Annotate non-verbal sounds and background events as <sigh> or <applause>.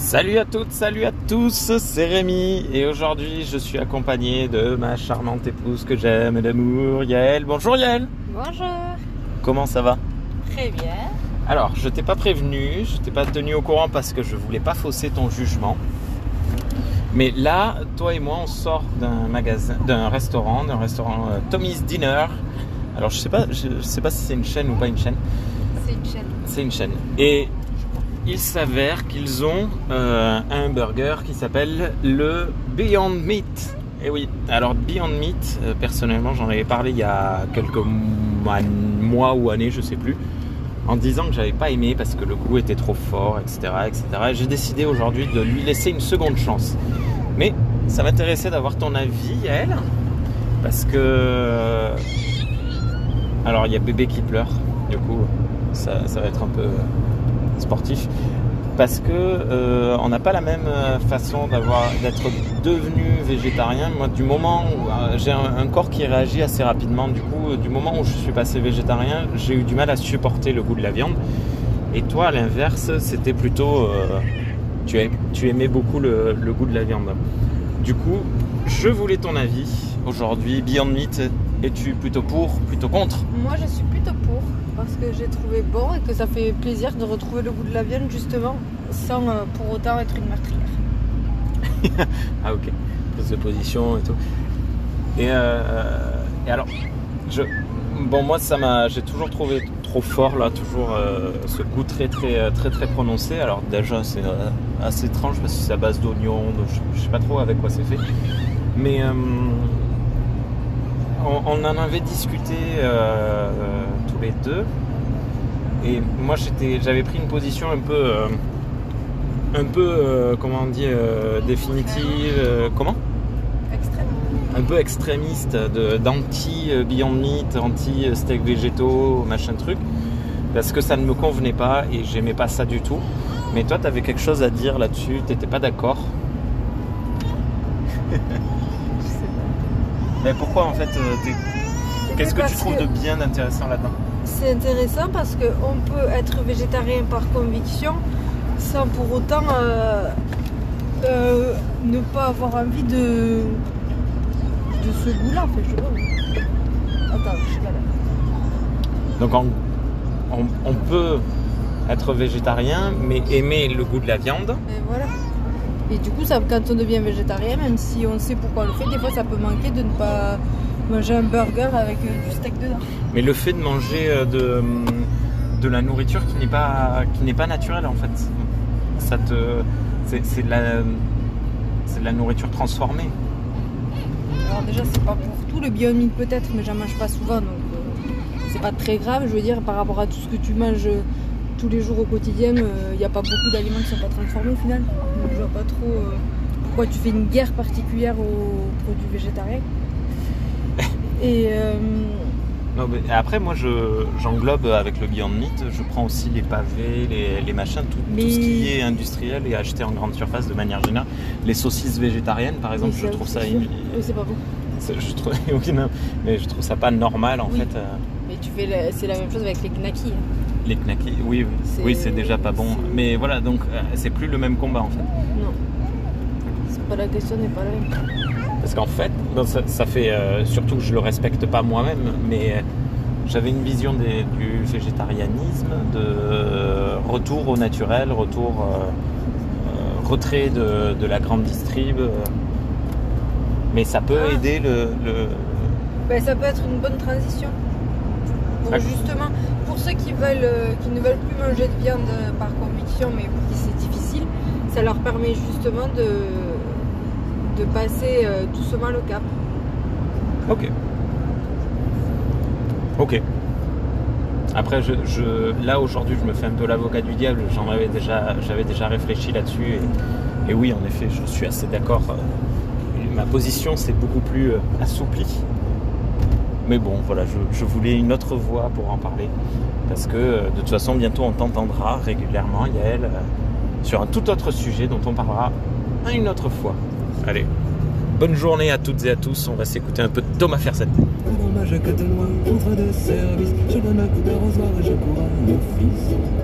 Salut à toutes, salut à tous, c'est Rémi et aujourd'hui je suis accompagné de ma charmante épouse que j'aime d'amour, Yael. Bonjour Yael Bonjour. Comment ça va? Très bien. Alors, je t'ai pas prévenu, je t'ai pas tenu au courant parce que je voulais pas fausser ton jugement. Mais là, toi et moi, on sort d'un magasin, d'un restaurant, d'un restaurant euh, Tommy's Dinner. Alors, je sais pas, je, je sais pas si c'est une chaîne ou pas une chaîne. C'est une chaîne. C'est une chaîne. Et il s'avère qu'ils ont euh, un burger qui s'appelle le Beyond Meat. Et oui, alors Beyond Meat, euh, personnellement, j'en avais parlé il y a quelques mois, ou années, je sais plus, en disant que j'avais pas aimé parce que le goût était trop fort, etc., etc. Et j'ai décidé aujourd'hui de lui laisser une seconde chance. Mais ça m'intéressait d'avoir ton avis, elle, parce que alors il y a bébé qui pleure, du coup ça, va être un peu euh, sportif parce que euh, on n'a pas la même euh, façon d'avoir d'être devenu végétarien. Moi, du moment où euh, j'ai un, corps qui réagit assez rapidement, du coup, du moment où je suis passé végétarien, j'ai eu du mal à supporter le goût de la viande. Et toi, à l'inverse, c'était plutôt tu, aim- tu aimais beaucoup le, le goût de la viande. Du coup, je voulais ton avis aujourd'hui. Beyond Meat, es-tu plutôt pour, plutôt contre? Moi, je suis plutôt pour parce que j'ai trouvé bon et que ça fait plaisir de retrouver le goût de la viande justement sans euh, pour autant être une meurtrière. <laughs> Ah ok, prise de position et tout. Et, euh, et alors, je, bon moi ça m'a, j'ai toujours trouvé trop fort là, toujours euh, ce goût très très très très prononcé. Alors déjà c'est euh, assez étrange parce que c'est à base d'oignons, je, je sais pas trop avec quoi c'est fait. Mais euh, on en avait discuté deux. Et moi j'étais, j'avais pris une position un peu, euh, un peu, euh, comment on dit, euh, définitive. comment? Extrême. un peu extrémiste de- d'anti euh, Beyond Meat, anti euh, steak végétaux, machin truc, parce que ça ne me convenait pas et j'aimais pas ça du tout. Mais toi, tu avais quelque chose à dire là-dessus, t'étais pas d'accord. <laughs> Je sais pas. Mais pourquoi en fait t'es- Qu'est-ce que tu trouves que de bien intéressant là-dedans C'est intéressant parce qu'on peut être végétarien par conviction sans pour autant euh, euh, ne pas avoir envie de de ce goût-là. En fait, je sais pas. Attends, je suis pas là. Donc on, on peut être végétarien, mais aimer le goût de la viande. Et voilà. Et du coup, ça, quand on devient végétarien, même si on sait pourquoi on le fait, des fois ça peut manquer de ne pas manger un burger avec euh, du steak dedans. Mais le fait de manger euh, de, de la nourriture qui n'est pas, qui n'est pas naturelle en fait, ça te, c'est, de la, c'est de la nourriture transformée. Alors déjà, c'est pas pour tout le Beyond Meat peut-être, mais j'en mange pas souvent, donc euh, c'est pas très grave. Je veux dire, par rapport à tout ce que tu manges euh, tous les jours au quotidien, il n'y a pas beaucoup d'aliments qui sont pas transformés au final. Donc je vois pas trop euh, pourquoi tu fais une guerre particulière aux produits végétariens. <laughs> Et euh, Non, mais après, moi, je, j'englobe avec le Beyond Meat, je prends aussi les pavés, les, les machins, tout, ce qui est industriel et acheté en grande surface de manière générale. Les saucisses végétariennes, par exemple, je trouve ça, <laughs> c'est. Oui, pas bon. je trouve, mais je trouve ça pas normal en Oui. fait. euh, Mais tu fais la- c'est la même chose avec les knackis. hein. les knackis, oui, oui, C'est- déjà pas bon. Mais voilà, donc euh, c'est plus le même combat en fait. Non. C'est pas la question, n'est pas la même. Parce qu'en fait, ça, ça fait euh, surtout que je le respecte pas moi-même, mais euh, j'avais une vision des- du végétarianisme, de euh, retour au naturel, retour euh, retrait de, de la grande distrib. mais ça peut Ah. aider le, le- Ben, ça peut être une bonne transition. Pour justement, pour ceux qui veulent, qui ne veulent plus manger de viande par conviction, mais pour qui c'est difficile, ça leur permet justement de passer euh, doucement le cap. Ok. Ok. Après, je, là aujourd'hui, je me fais un peu l'avocat du diable. J'en avais déjà, j'avais déjà réfléchi là-dessus. Et, oui, en effet, je suis assez d'accord. Euh, Ma position s'est beaucoup plus euh, assouplie. Mais bon, voilà, je, je voulais une autre voix pour en parler. Parce que euh, de toute façon, bientôt, on t'entendra régulièrement, Yael, sur un tout autre sujet dont on parlera une autre fois. Allez, bonne journée à toutes et à tous. On va s'écouter un peu de Thomas Ferset. Dans ma jaquette noire, contrat de service, je donne un coup d'arrosoir et je cours à mon